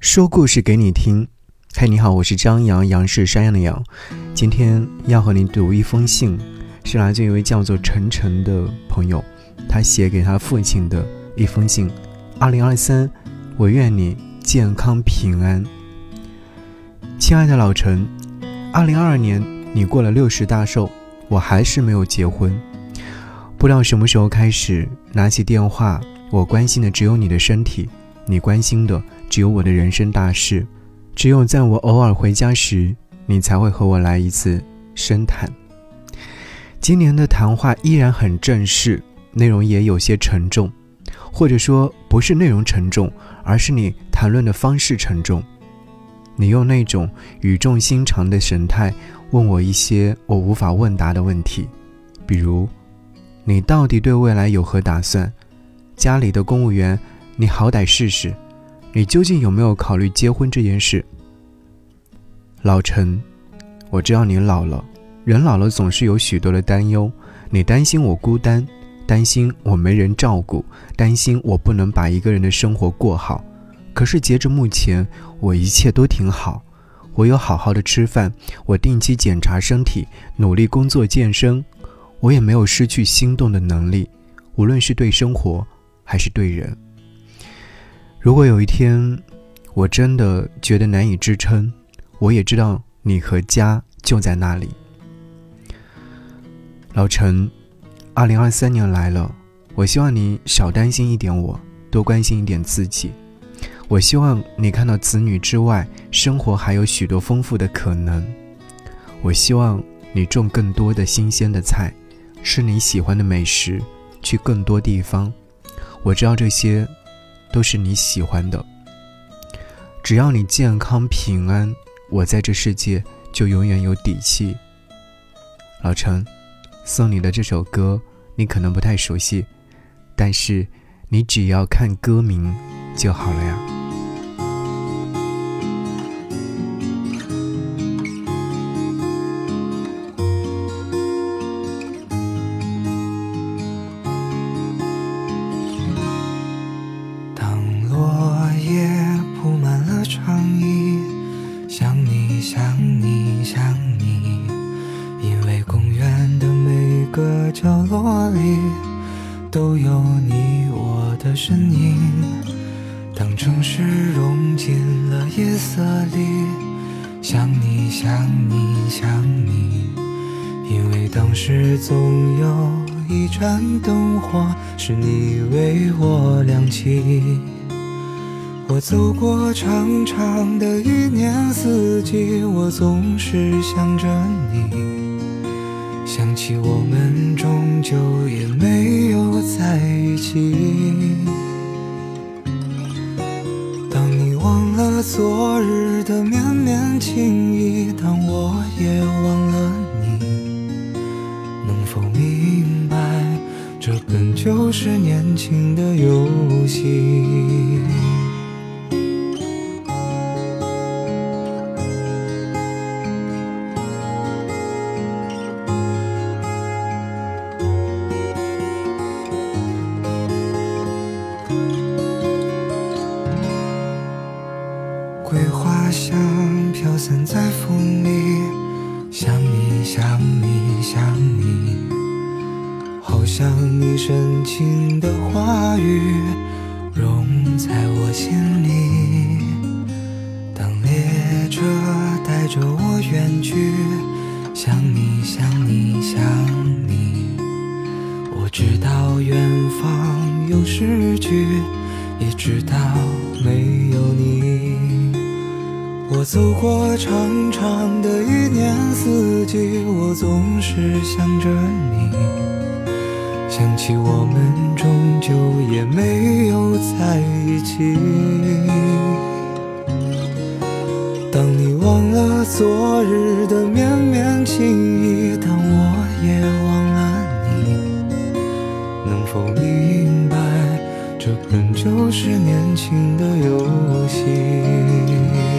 说故事给你听。嗨，你好，我是张扬，杨是山羊的羊。今天要和你读一封信，是来自一位叫做晨晨的朋友，他写给他父亲的一封信。二零二三，我愿你健康平安。亲爱的老陈，二零二二年你过了六十大寿，我还是没有结婚。不知道什么时候开始，拿起电话，我关心的只有你的身体，你关心的只有我的人生大事。只有在我偶尔回家时，你才会和我来一次深谈。今年的谈话依然很正式，内容也有些沉重，或者说不是内容沉重，而是你谈论的方式沉重。你用那种语重心长的神态问我一些我无法问答的问题，比如。你到底对未来有何打算？家里的公务员，你好歹试试。你究竟有没有考虑结婚这件事？老陈，我知道你老了，人老了总是有许多的担忧。你担心我孤单，担心我没人照顾，担心我不能把一个人的生活过好。可是截至目前，我一切都挺好。我有好好的吃饭，我定期检查身体，努力工作健身。我也没有失去心动的能力，无论是对生活还是对人。如果有一天我真的觉得难以支撑，我也知道你和家就在那里。老陈，二零二三年来了，我希望你少担心一点，我多关心一点自己。我希望你看到子女之外，生活还有许多丰富的可能。我希望你种更多的新鲜的菜。吃你喜欢的美食，去更多地方。我知道这些，都是你喜欢的。只要你健康平安，我在这世界就永远有底气。老陈，送你的这首歌，你可能不太熟悉，但是你只要看歌名就好了呀。里都有你我的身影，当城市融进了夜色里，想你想你想你，因为当时总有一盏灯火是你为我亮起。我走过长长的一年四季，我总是想着你。想起我们终究也没有在一起。当你忘了昨日的绵绵情意，当我也忘了你，能否明白，这本就是年轻的游戏？像你深情的话语融在我心里。当列车带着我远去，想你想你想你，我知道远方有诗句，也知道没有你。我走过长长的一年四季，我总是想着你，想起我们终究也没有在一起。当你忘了昨日的绵绵情意，当我也忘了你，能否明白，这本就是年轻的游戏？